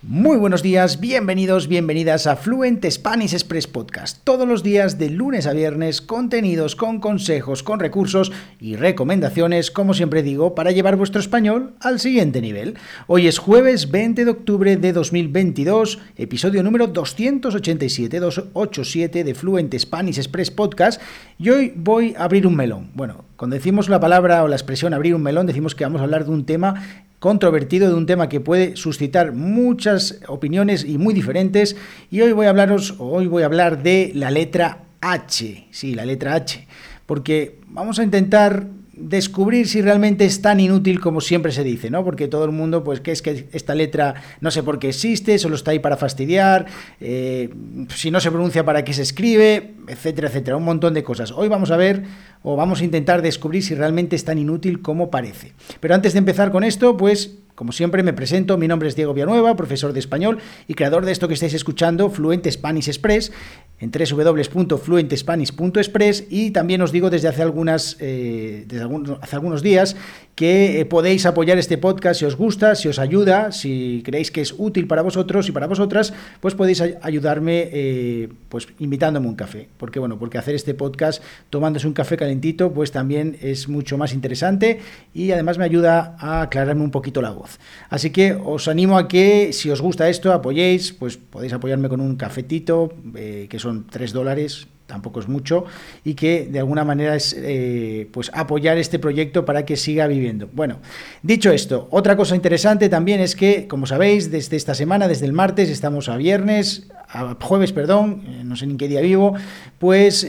Muy buenos días, bienvenidos, bienvenidas a Fluent Spanish Express Podcast. Todos los días de lunes a viernes, contenidos con consejos, con recursos y recomendaciones, como siempre digo, para llevar vuestro español al siguiente nivel. Hoy es jueves 20 de octubre de 2022, episodio número 287, 287 de Fluent Spanish Express Podcast, y hoy voy a abrir un melón. Bueno, cuando decimos la palabra o la expresión abrir un melón, decimos que vamos a hablar de un tema controvertido de un tema que puede suscitar muchas opiniones y muy diferentes. Y hoy voy a hablaros, hoy voy a hablar de la letra H. Sí, la letra H. Porque vamos a intentar descubrir si realmente es tan inútil como siempre se dice, ¿no? Porque todo el mundo, pues, que es que esta letra no sé por qué existe, solo está ahí para fastidiar, eh, si no se pronuncia para qué se escribe, etcétera, etcétera, un montón de cosas. Hoy vamos a ver o vamos a intentar descubrir si realmente es tan inútil como parece. Pero antes de empezar con esto, pues como siempre me presento, mi nombre es Diego Villanueva, profesor de español y creador de esto que estáis escuchando, Fluent Spanish Express, en www.fluentespanish.express y también os digo desde hace, algunas, eh, desde hace algunos días que eh, podéis apoyar este podcast si os gusta, si os ayuda, si creéis que es útil para vosotros y para vosotras, pues podéis ayudarme eh, pues invitándome un café. Porque bueno, porque hacer este podcast tomándose un café calentito, pues también es mucho más interesante y además me ayuda a aclararme un poquito la voz. Así que os animo a que si os gusta esto, apoyéis, pues podéis apoyarme con un cafetito, eh, que son 3 dólares tampoco es mucho, y que de alguna manera es eh, pues apoyar este proyecto para que siga viviendo. Bueno, dicho esto, otra cosa interesante también es que, como sabéis, desde esta semana, desde el martes, estamos a viernes, a jueves, perdón, eh, no sé ni qué día vivo, pues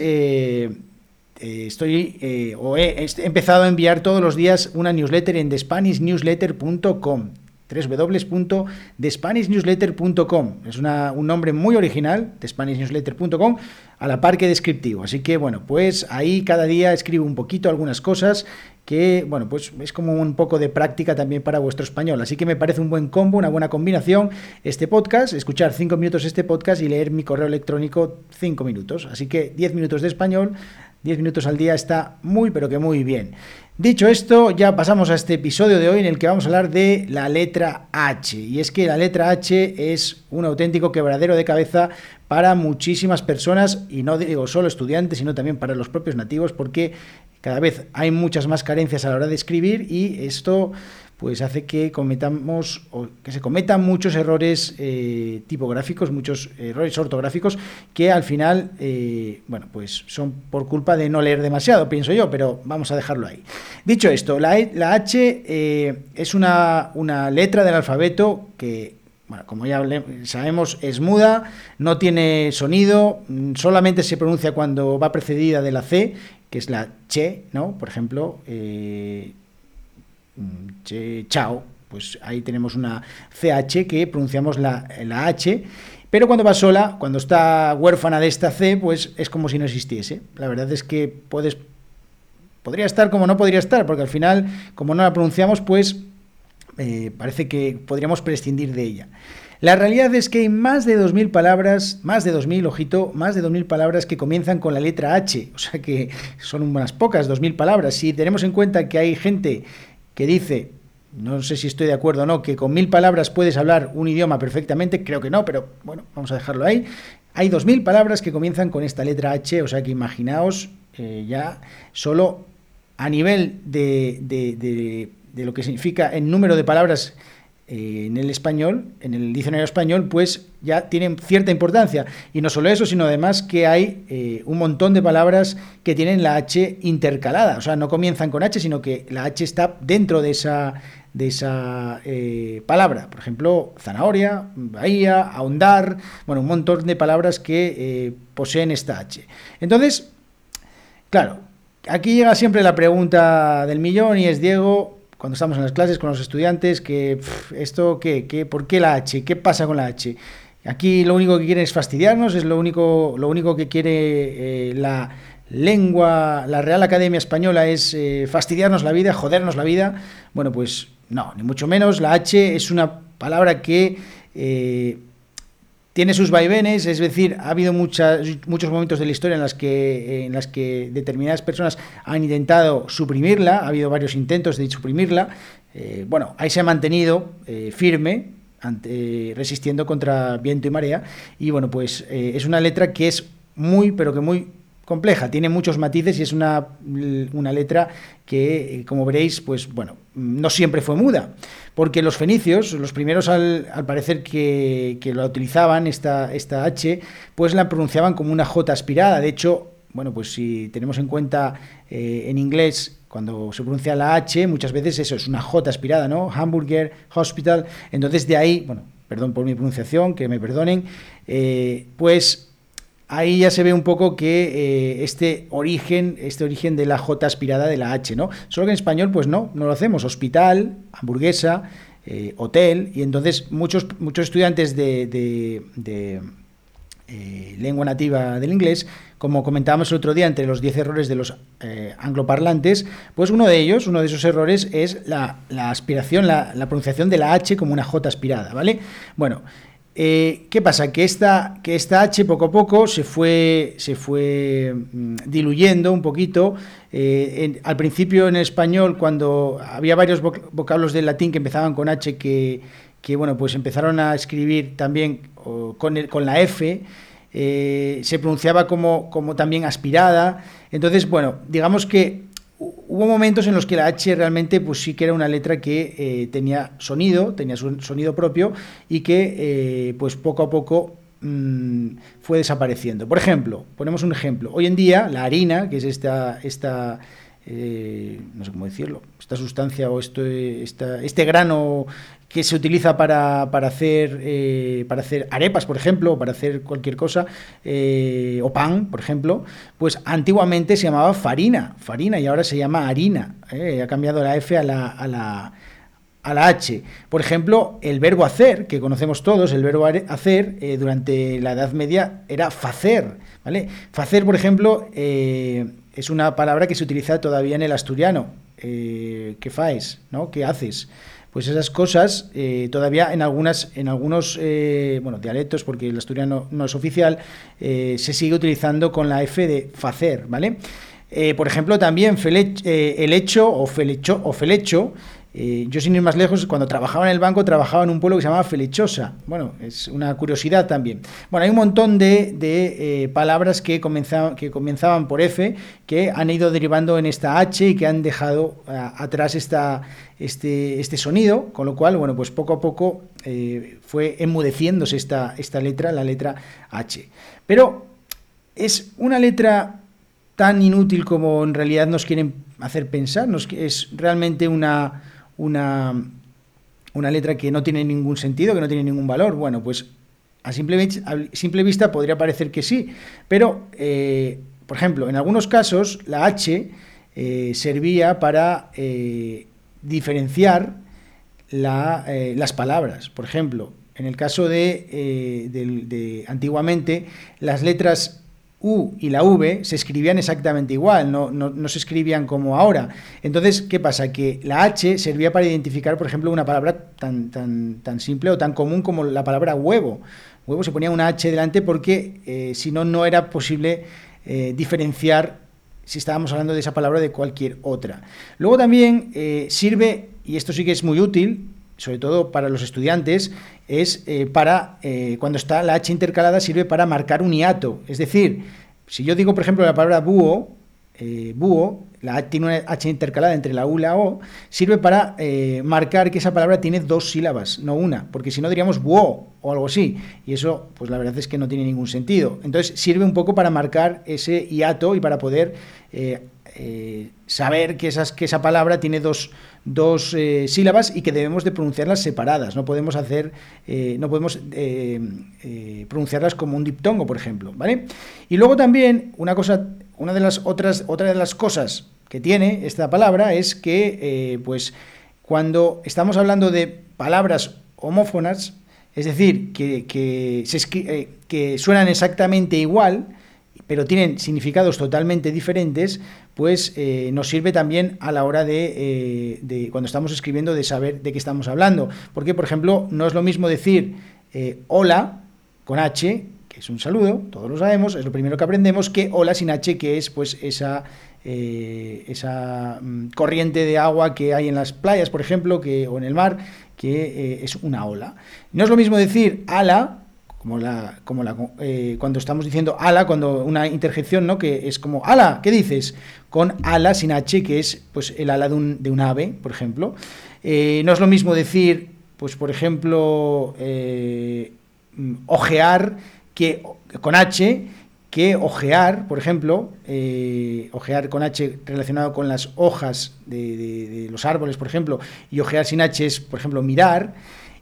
estoy o he, empezado a enviar todos los días una newsletter en thespanishnewsletter.com www.thespanishnewsletter.com. Es un nombre muy original, thespanishnewsletter.com, a la par que descriptivo. Así que, bueno, pues ahí cada día escribo un poquito algunas cosas que, bueno, pues es como un poco de práctica también para vuestro español. Así que me parece un buen combo, una buena combinación este podcast, escuchar cinco minutos este podcast y leer mi correo electrónico cinco minutos. Así que 10 minutos de español, 10 minutos al día está muy, pero que muy bien. Dicho esto, ya pasamos a este episodio de hoy en el que vamos a hablar de la letra H. Y es que la letra H es un auténtico quebradero de cabeza para muchísimas personas, y no digo solo estudiantes, sino también para los propios nativos, porque cada vez hay muchas más carencias a la hora de escribir y esto pues hace que cometamos o que se cometan muchos errores eh, tipográficos, muchos errores ortográficos que al final, eh, bueno, pues son por culpa de no leer demasiado, pienso yo, pero vamos a dejarlo ahí. Dicho esto, la, e, H eh, es una, una letra del alfabeto que bueno, como ya sabemos, es muda, no tiene sonido, solamente se pronuncia cuando va precedida de la C, que es la che, ¿no? Por ejemplo, Chao, pues ahí tenemos una CH que pronunciamos la, la H, pero cuando va sola, cuando está huérfana de esta C, pues es como si no existiese. La verdad es que puedes, podría estar como no podría estar, porque al final, como no la pronunciamos, pues eh, parece que podríamos prescindir de ella. La realidad es que hay más de 2.000 palabras, más de 2.000, ojito, más de 2.000 palabras que comienzan con la letra H, o sea que son unas pocas, 2.000 palabras. Si tenemos en cuenta que hay gente que dice, no sé si estoy de acuerdo o no, que con mil palabras puedes hablar un idioma perfectamente, creo que no, pero bueno, vamos a dejarlo ahí. Hay dos mil palabras que comienzan con esta letra H, o sea que imaginaos eh, ya solo a nivel de, de, de lo que significa el número de palabras eh, en el español, en el diccionario español, pues ya tienen cierta importancia. Y no solo eso, sino además que hay eh, un montón de palabras que tienen la H intercalada. O sea, no comienzan con H, sino que la H está dentro de esa, de esa eh, palabra. Por ejemplo, zanahoria, bahía, ahondar, bueno, un montón de palabras que poseen esta H. Entonces, claro, aquí llega siempre la pregunta del millón y es, Diego, cuando estamos en las clases con los estudiantes, que esto, ¿qué, qué, ¿por qué la H? ¿Qué pasa con la H? Aquí lo único que quieren es fastidiarnos, es lo único, lo único que quiere eh, la lengua, la Real Academia Española es eh, fastidiarnos la vida, jodernos la vida. Bueno, pues no, ni mucho menos. La H es una palabra que eh, tiene sus vaivenes, es decir, ha habido muchos momentos de la historia en las, que, determinadas personas han intentado suprimirla, ha habido varios intentos de suprimirla. Eh, bueno, ahí se ha mantenido eh, firme, resistiendo contra viento y marea. Y bueno, pues eh, es una letra que es muy, pero que muy compleja, tiene muchos matices y es una, una letra que, como veréis, pues bueno, no siempre fue muda, porque los fenicios, los primeros al, parecer que, que la utilizaban, esta, esta H, pues la pronunciaban como una J aspirada. De hecho, bueno, pues si tenemos en cuenta eh, en inglés cuando se pronuncia la H, muchas veces eso es una J aspirada, ¿no? Hamburger, hospital. Entonces de ahí, bueno, perdón por mi pronunciación, que me perdonen, eh, pues ahí ya se ve un poco que eh, este origen, este origen de la J aspirada de la H, ¿no? Solo que en español, pues no, no lo hacemos. Hospital, hamburguesa, eh, hotel, y entonces muchos, muchos estudiantes de, eh, lengua nativa del inglés, como comentábamos el otro día, entre los 10 errores de los angloparlantes, pues uno de ellos, uno de esos errores es la, aspiración, la, la, pronunciación de la H como una J aspirada, ¿vale? Bueno, eh, ¿Qué pasa? Que esta, que esta H poco a poco se fue, se fue mm, diluyendo un poquito. Eh, al principio en español, cuando había varios vocablos del latín que empezaban con H, que, bueno, pues empezaron a escribir también con, con la F, eh, se pronunciaba como, como también aspirada. Entonces, bueno, digamos que hubo momentos en los que la H realmente pues sí que era una letra que eh, tenía sonido, tenía su sonido propio y que eh, pues poco a poco mm, fue desapareciendo. Por ejemplo, ponemos un ejemplo. Hoy en día la harina, que es esta, esta eh, no sé cómo decirlo, esta sustancia o esto, este grano que se utiliza para, hacer, eh, para hacer arepas, por ejemplo, o para hacer cualquier cosa, eh, o pan, por ejemplo, pues antiguamente se llamaba farina, farina, y ahora se llama harina. ha cambiado la F a la, a la, a la H. Por ejemplo, el verbo hacer, que conocemos todos, el verbo hacer, durante la Edad Media era facer. ¿vale? Facer, por ejemplo, es una palabra que se utiliza todavía en el asturiano. Eh, ¿Qué faes? ¿no? ¿Qué haces? Pues esas cosas eh, todavía en algunas en algunos eh, bueno dialectos porque el asturiano no es oficial se sigue utilizando con la f de facer vale por ejemplo también el hecho o felecho o felecho eh, yo sin ir más lejos, cuando trabajaba en el banco, trabajaba en un pueblo que se llamaba Felechosa. Bueno, es una curiosidad también. Bueno, hay un montón de, eh, palabras que comenzaban, que comenzaban por F, que han ido derivando en esta H y que han dejado atrás esta, este, este sonido, con lo cual, bueno, pues poco a poco eh, fue enmudeciéndose esta, esta letra, la letra H. Pero es una letra tan inútil como en realidad nos quieren hacer pensar, es realmente una una, una letra que no tiene ningún sentido, que no tiene ningún valor. Bueno, pues a simple, vista podría parecer que sí, pero, eh, por ejemplo, en algunos casos la H eh, servía para eh, diferenciar las palabras. Por ejemplo, en el caso de, de, antiguamente, las letras U y la V se escribían exactamente igual, no, se escribían como ahora. Entonces, ¿qué pasa? Que la H servía para identificar, por ejemplo, una palabra tan, tan, tan simple o tan común como la palabra huevo. Huevo se ponía una H delante porque eh, si no, no era posible eh, diferenciar si estábamos hablando de esa palabra de cualquier otra. Luego también eh, sirve, y esto sí que es muy útil, sobre todo para los estudiantes, es eh, para, eh, cuando está la H intercalada, sirve para marcar un hiato. Es decir, si yo digo, por ejemplo, la palabra búho, eh, búho, la tiene una H intercalada entre la U y la O, sirve para marcar que esa palabra tiene dos sílabas, no una, porque si no diríamos búho o algo así, y eso, pues la verdad es que no tiene ningún sentido. Entonces, sirve un poco para marcar ese hiato y para poder saber que, que esa palabra tiene dos, dos eh, sílabas y que debemos de pronunciarlas separadas. No podemos hacer, eh, no podemos eh, pronunciarlas como un diptongo, por ejemplo, ¿vale? Y luego también una cosa, una de las otras, otra de las cosas que tiene esta palabra es que, pues, cuando estamos hablando de palabras homófonas, es decir, que, que suenan exactamente igual, pero tienen significados totalmente diferentes, pues eh, nos sirve también a la hora de, eh, cuando estamos escribiendo, de saber de qué estamos hablando. Porque, por ejemplo, no es lo mismo decir eh, hola con H, que es un saludo, todos lo sabemos, es lo primero que aprendemos, que hola sin H, que es pues esa, esa mm, corriente de agua que hay en las playas, por ejemplo, que, o en el mar, que es una ola. No es lo mismo decir ala, como la, como la eh, cuando estamos diciendo ala, cuando una interjección, ¿no? Que es como ala, ¿qué dices? Con ala sin H, que es pues el ala de un, de un ave, por ejemplo. no es lo mismo decir, pues por ejemplo, mm, ojear que con H que ojear, por ejemplo, eh, ojear con H relacionado con las hojas de, los árboles, por ejemplo, y ojear sin H es, por ejemplo, mirar.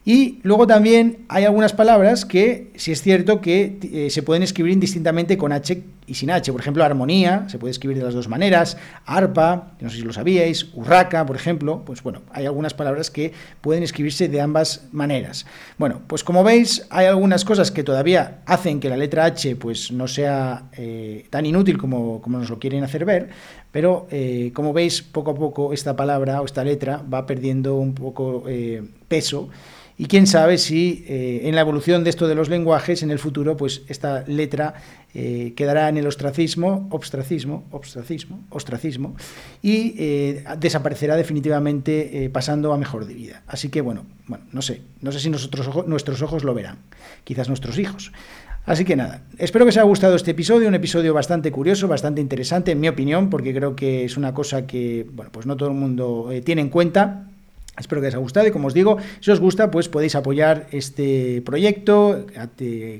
Y luego también hay algunas palabras que, si es cierto, que eh, se pueden escribir indistintamente con H y sin H. Por ejemplo, armonía, se puede escribir de las dos maneras, arpa, no sé si lo sabíais, urraca, por ejemplo. Pues bueno, hay algunas palabras que pueden escribirse de ambas maneras. Bueno, pues como veis, hay algunas cosas que todavía hacen que la letra H pues no sea eh, tan inútil como, como, nos lo quieren hacer ver, pero eh, como veis, poco a poco esta palabra o esta letra va perdiendo un poco peso y quién sabe si eh, en la evolución de esto de los lenguajes, en el futuro, pues esta letra eh, quedará en el ostracismo, ostracismo, ostracismo, ostracismo, y eh, desaparecerá definitivamente pasando a mejor de vida. Así que bueno, bueno, no sé, no sé si nosotros nuestros ojos lo verán, quizás nuestros hijos. Así que nada, espero que os haya gustado este episodio, un episodio bastante curioso, bastante interesante, en mi opinión, porque creo que es una cosa que, bueno, pues no todo el mundo tiene en cuenta Espero que os haya gustado y como os digo, si os gusta, pues podéis apoyar este proyecto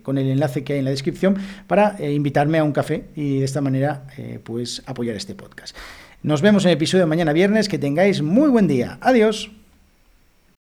con el enlace que hay en la descripción para eh, invitarme a un café y de esta manera eh, pues apoyar este podcast. Nos vemos en el episodio de mañana viernes, que tengáis muy buen día. Adiós.